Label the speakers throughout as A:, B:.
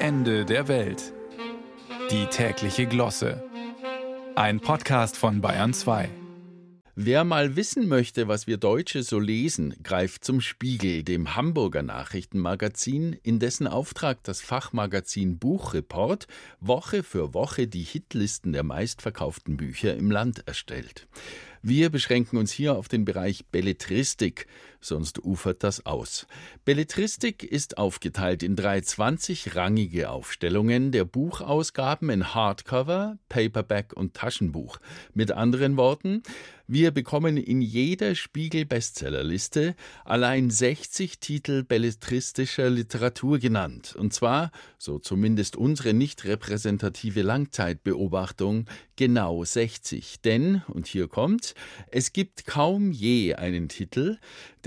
A: Ende der Welt. Die tägliche Glosse. Ein Podcast von Bayern 2.
B: Wer mal wissen möchte, was wir Deutsche so lesen, greift zum Spiegel, dem Hamburger Nachrichtenmagazin, in dessen Auftrag das Fachmagazin Buchreport Woche für Woche die Hitlisten der meistverkauften Bücher im Land erstellt. Wir beschränken uns hier auf den Bereich Belletristik, sonst ufert das aus. Belletristik ist aufgeteilt in drei 20-rangige Aufstellungen der Buchausgaben in Hardcover, Paperback und Taschenbuch. Mit anderen Worten, wir bekommen in jeder Spiegel-Bestsellerliste allein 60 Titel belletristischer Literatur genannt. Und zwar, so zumindest unsere nicht repräsentative Langzeitbeobachtung, genau 60. Denn, und hier kommt, es gibt kaum je einen Titel,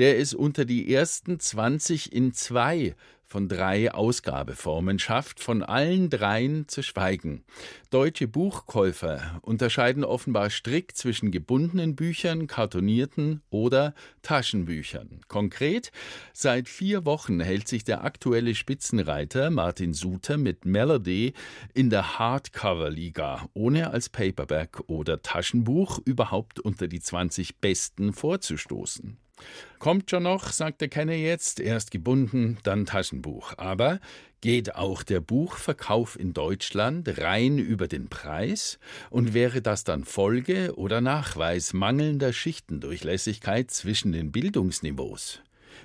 B: der es unter die ersten 20 in zwei von drei Ausgabeformen schafft, von allen dreien zu schweigen. Deutsche Buchkäufer unterscheiden offenbar strikt zwischen gebundenen Büchern, kartonierten oder Taschenbüchern. Konkret, seit vier Wochen hält sich der aktuelle Spitzenreiter Martin Suter mit Melody in der Hardcover-Liga, ohne als Paperback oder Taschenbuch überhaupt unter die 20 Besten vorzustoßen. Kommt schon noch, sagt der Kenner jetzt, erst gebunden, dann Taschenbuch. Aber geht auch der Buchverkauf in Deutschland rein über den Preis? Und wäre das dann Folge oder Nachweis mangelnder Schichtendurchlässigkeit zwischen den Bildungsniveaus?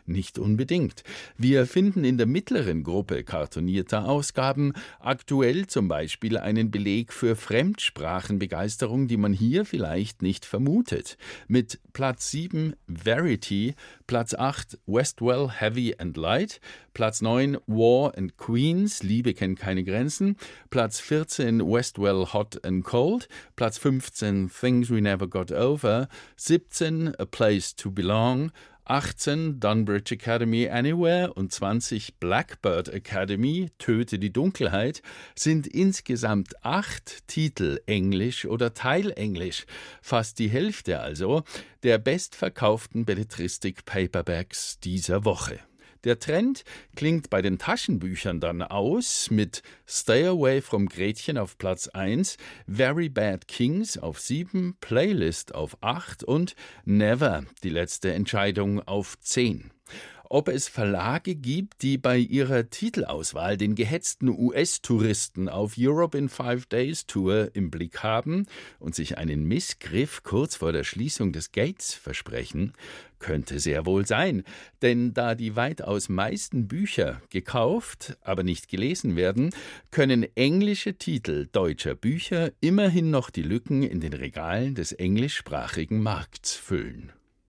B: Nicht unbedingt. Wir finden in der mittleren Gruppe kartonierter Ausgaben aktuell zum Beispiel einen Beleg für Fremdsprachenbegeisterung, die man hier vielleicht nicht vermutet. Mit Platz 7 Verity, Platz 8 Westwell Heavy and Light, Platz 9 War and Queens, Liebe kennt keine Grenzen, Platz 14 Westwell Hot and Cold, Platz 15 Things We Never Got Over, 17 A Place to Belong, 18 Dunbridge Academy Anywhere und 20 Blackbird Academy Töte die Dunkelheit sind insgesamt acht Titel Englisch oder Teilenglisch, fast die Hälfte also der bestverkauften Belletristik Paperbacks dieser Woche. Der Trend klingt bei den Taschenbüchern dann aus mit Stay Away from Gretchen auf Platz 1, Very Bad Kings auf 7, Playlist auf 8 und Never, die letzte Entscheidung auf 10 ob es Verlage gibt, die bei ihrer Titelauswahl den gehetzten US-Touristen auf Europe in Five Days Tour im Blick haben und sich einen Missgriff kurz vor der Schließung des Gates versprechen, könnte sehr wohl sein, denn da die weitaus meisten Bücher gekauft, aber nicht gelesen werden, können englische Titel deutscher Bücher immerhin noch die Lücken in den Regalen des englischsprachigen Markts füllen.